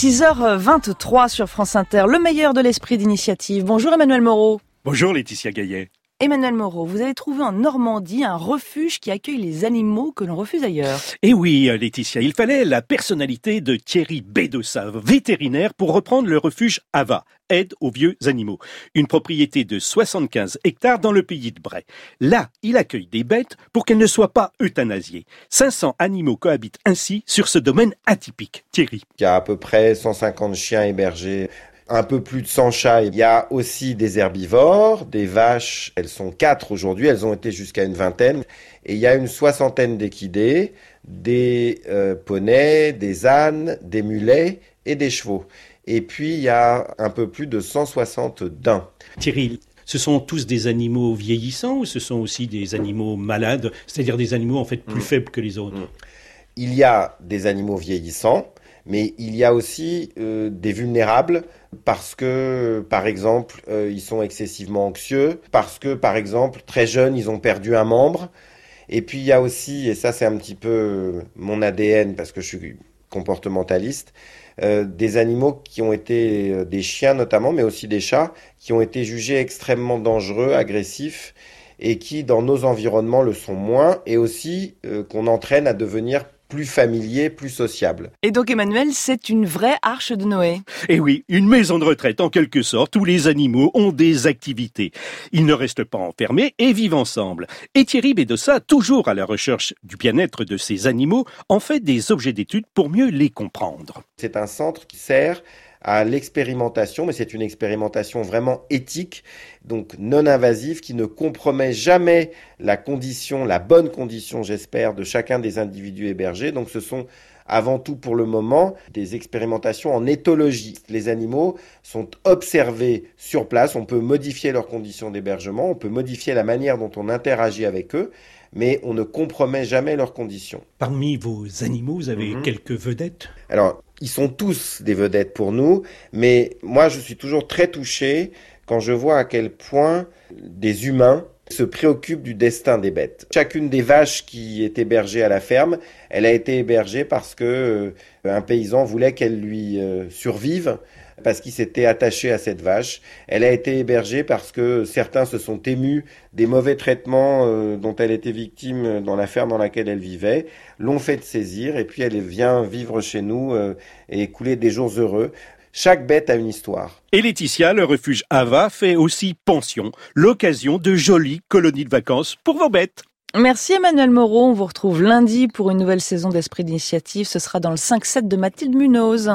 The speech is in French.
6h23 sur France Inter, le meilleur de l'esprit d'initiative. Bonjour Emmanuel Moreau. Bonjour Laetitia Gaillet. Emmanuel Moreau, vous avez trouvé en Normandie un refuge qui accueille les animaux que l'on refuse ailleurs. Eh oui, Laetitia, il fallait la personnalité de Thierry Bédossa, vétérinaire, pour reprendre le refuge Ava, aide aux vieux animaux. Une propriété de 75 hectares dans le pays de Bray. Là, il accueille des bêtes pour qu'elles ne soient pas euthanasiées. 500 animaux cohabitent ainsi sur ce domaine atypique. Thierry. Il y a à peu près 150 chiens hébergés un peu plus de 100 chats. Il y a aussi des herbivores, des vaches. Elles sont quatre aujourd'hui. Elles ont été jusqu'à une vingtaine. Et il y a une soixantaine d'équidés, des euh, poneys, des ânes, des mulets et des chevaux. Et puis il y a un peu plus de 160 daims. Thierry, ce sont tous des animaux vieillissants ou ce sont aussi des animaux malades, c'est-à-dire des animaux en fait plus mm. faibles que les autres? Mm. Il y a des animaux vieillissants, mais il y a aussi euh, des vulnérables parce que, par exemple, euh, ils sont excessivement anxieux, parce que, par exemple, très jeunes, ils ont perdu un membre. Et puis il y a aussi, et ça c'est un petit peu mon ADN parce que je suis comportementaliste, euh, des animaux qui ont été, des chiens notamment, mais aussi des chats, qui ont été jugés extrêmement dangereux, agressifs, et qui dans nos environnements le sont moins, et aussi qu'on entraîne à devenir plus familier, plus sociable. Et donc Emmanuel, c'est une vraie arche de Noé. Et eh oui, une maison de retraite en quelque sorte où les animaux ont des activités. Ils ne restent pas enfermés et vivent ensemble. Et Thierry Bédossa, toujours à la recherche du bien-être de ces animaux, en fait des objets d'étude pour mieux les comprendre. C'est un centre qui sert à l'expérimentation, mais c'est une expérimentation vraiment éthique, donc non invasive, qui ne compromet jamais la condition, la bonne condition, j'espère, de chacun des individus hébergés. Donc ce sont avant tout pour le moment des expérimentations en éthologie. Les animaux sont observés sur place, on peut modifier leurs conditions d'hébergement, on peut modifier la manière dont on interagit avec eux, mais on ne compromet jamais leurs conditions. Parmi vos animaux, vous avez mhm. quelques vedettes? Alors, ils sont tous des vedettes pour nous, mais moi je suis toujours très touché quand je vois à quel point des humains se préoccupent du destin des bêtes. Chacune des vaches qui est hébergée à la ferme, elle a été hébergée parce que euh, un paysan voulait qu'elle lui euh, survive parce qu'il s'était attaché à cette vache. Elle a été hébergée parce que certains se sont émus des mauvais traitements euh, dont elle était victime dans la ferme dans laquelle elle vivait, l'ont fait saisir et puis elle vient vivre chez nous et couler des jours heureux. Chaque bête a une histoire. Et Laetitia, le refuge Ava, fait aussi pension, l'occasion de jolies colonies de vacances pour vos bêtes. Merci Emmanuel Moreau. On vous retrouve lundi pour une nouvelle saison d'Esprit d'initiative. Ce sera dans le 5-7 de Mathilde Munoz.